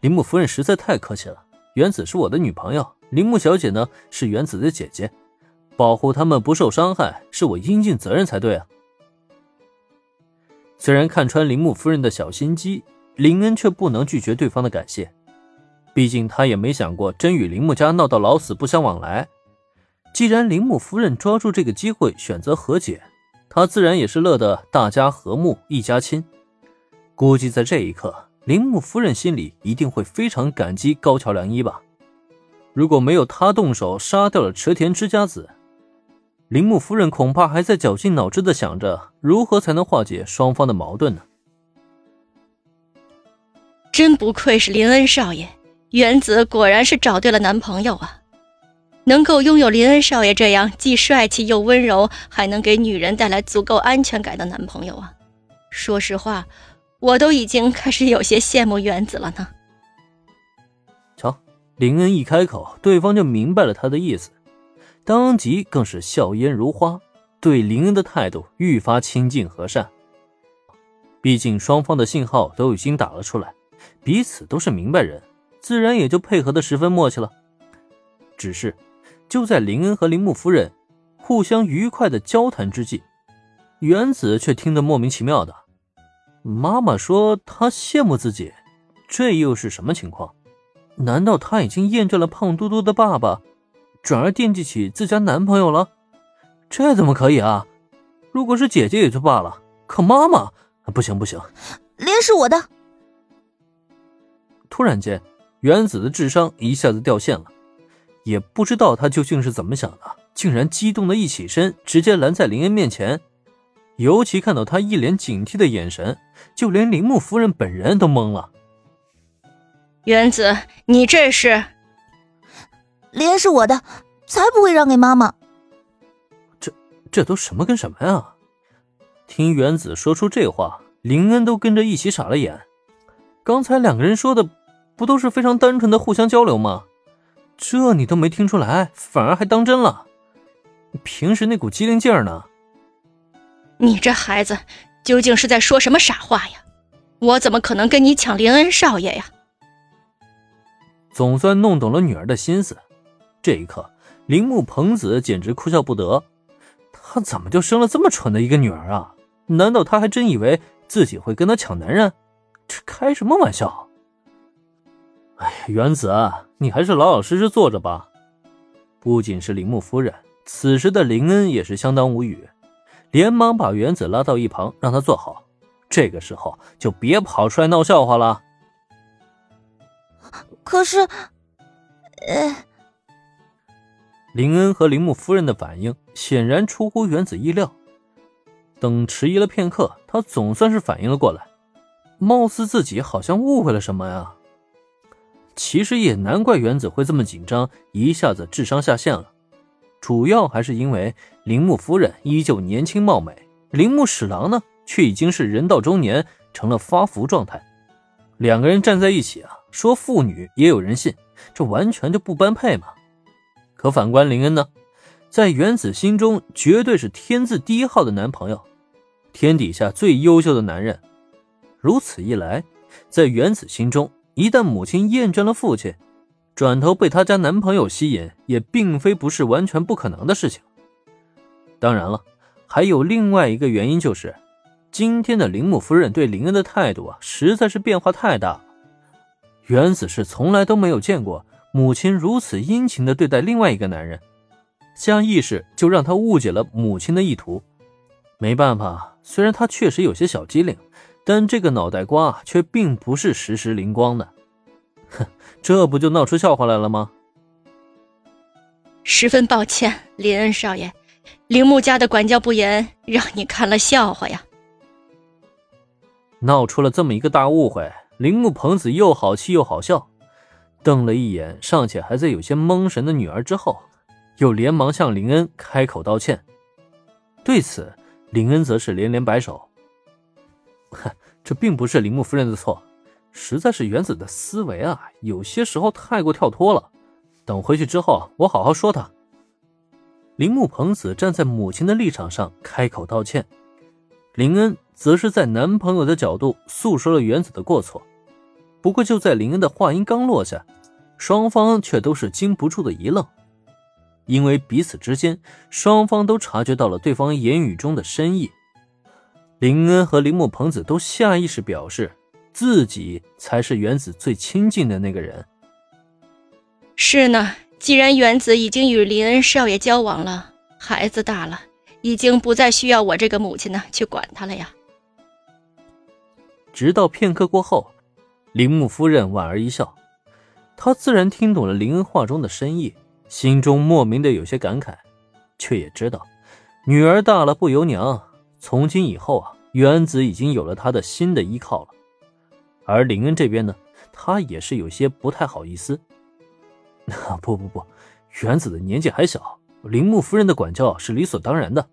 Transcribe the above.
铃木夫人实在太客气了。原子是我的女朋友，铃木小姐呢是原子的姐姐，保护他们不受伤害是我应尽责任才对啊。虽然看穿铃木夫人的小心机，林恩却不能拒绝对方的感谢，毕竟他也没想过真与铃木家闹到老死不相往来。既然铃木夫人抓住这个机会选择和解，他自然也是乐得大家和睦一家亲。估计在这一刻，铃木夫人心里一定会非常感激高桥良一吧。如果没有他动手杀掉了池田之家子，铃木夫人恐怕还在绞尽脑汁的想着如何才能化解双方的矛盾呢。真不愧是林恩少爷，原子果然是找对了男朋友啊！能够拥有林恩少爷这样既帅气又温柔，还能给女人带来足够安全感的男朋友啊！说实话，我都已经开始有些羡慕原子了呢。瞧，林恩一开口，对方就明白了他的意思，当即更是笑颜如花，对林恩的态度愈发亲近和善。毕竟双方的信号都已经打了出来。彼此都是明白人，自然也就配合的十分默契了。只是，就在林恩和铃木夫人互相愉快的交谈之际，原子却听得莫名其妙的。妈妈说她羡慕自己，这又是什么情况？难道她已经厌倦了胖嘟嘟的爸爸，转而惦记起自家男朋友了？这怎么可以啊？如果是姐姐也就罢了，可妈妈不行不行，脸是我的。突然间，原子的智商一下子掉线了，也不知道他究竟是怎么想的，竟然激动的一起身，直接拦在林恩面前。尤其看到他一脸警惕的眼神，就连铃木夫人本人都懵了。原子，你这是？莲是我的，才不会让给妈妈。这这都什么跟什么呀？听原子说出这话，林恩都跟着一起傻了眼。刚才两个人说的，不都是非常单纯的互相交流吗？这你都没听出来，反而还当真了？平时那股机灵劲儿呢？你这孩子究竟是在说什么傻话呀？我怎么可能跟你抢林恩少爷呀？总算弄懂了女儿的心思。这一刻，铃木朋子简直哭笑不得。他怎么就生了这么蠢的一个女儿啊？难道他还真以为自己会跟他抢男人？这开什么玩笑！哎呀，原子，你还是老老实实坐着吧。不仅是铃木夫人，此时的林恩也是相当无语，连忙把原子拉到一旁，让他坐好。这个时候就别跑出来闹笑话了。可是，呃，林恩和铃木夫人的反应显然出乎原子意料。等迟疑了片刻，他总算是反应了过来。貌似自己好像误会了什么呀？其实也难怪原子会这么紧张，一下子智商下线了。主要还是因为铃木夫人依旧年轻貌美，铃木史郎呢却已经是人到中年，成了发福状态。两个人站在一起啊，说父女也有人信，这完全就不般配嘛。可反观林恩呢，在原子心中绝对是天字第一号的男朋友，天底下最优秀的男人。如此一来，在原子心中，一旦母亲厌倦了父亲，转头被他家男朋友吸引，也并非不是完全不可能的事情。当然了，还有另外一个原因，就是今天的铃木夫人对林恩的态度啊，实在是变化太大。原子是从来都没有见过母亲如此殷勤的对待另外一个男人，下意识就让他误解了母亲的意图。没办法，虽然他确实有些小机灵。但这个脑袋瓜却并不是时时灵光的，哼，这不就闹出笑话来了吗？十分抱歉，林恩少爷，铃木家的管教不严，让你看了笑话呀。闹出了这么一个大误会，铃木朋子又好气又好笑，瞪了一眼尚且还在有些蒙神的女儿之后，又连忙向林恩开口道歉。对此，林恩则是连连摆手。哼，这并不是铃木夫人的错，实在是原子的思维啊，有些时候太过跳脱了。等回去之后，我好好说他。铃木朋子站在母亲的立场上开口道歉，林恩则是在男朋友的角度诉说了原子的过错。不过就在林恩的话音刚落下，双方却都是禁不住的一愣，因为彼此之间，双方都察觉到了对方言语中的深意。林恩和铃木朋子都下意识表示，自己才是原子最亲近的那个人。是呢，既然原子已经与林恩少爷交往了，孩子大了，已经不再需要我这个母亲呢去管他了呀。直到片刻过后。铃木夫人莞尔一笑，她自然听懂了林恩话中的深意，心中莫名的有些感慨，却也知道，女儿大了不由娘，从今以后啊，原子已经有了他的新的依靠了。而林恩这边呢，他也是有些不太好意思。不不不，原子的年纪还小，铃木夫人的管教是理所当然的。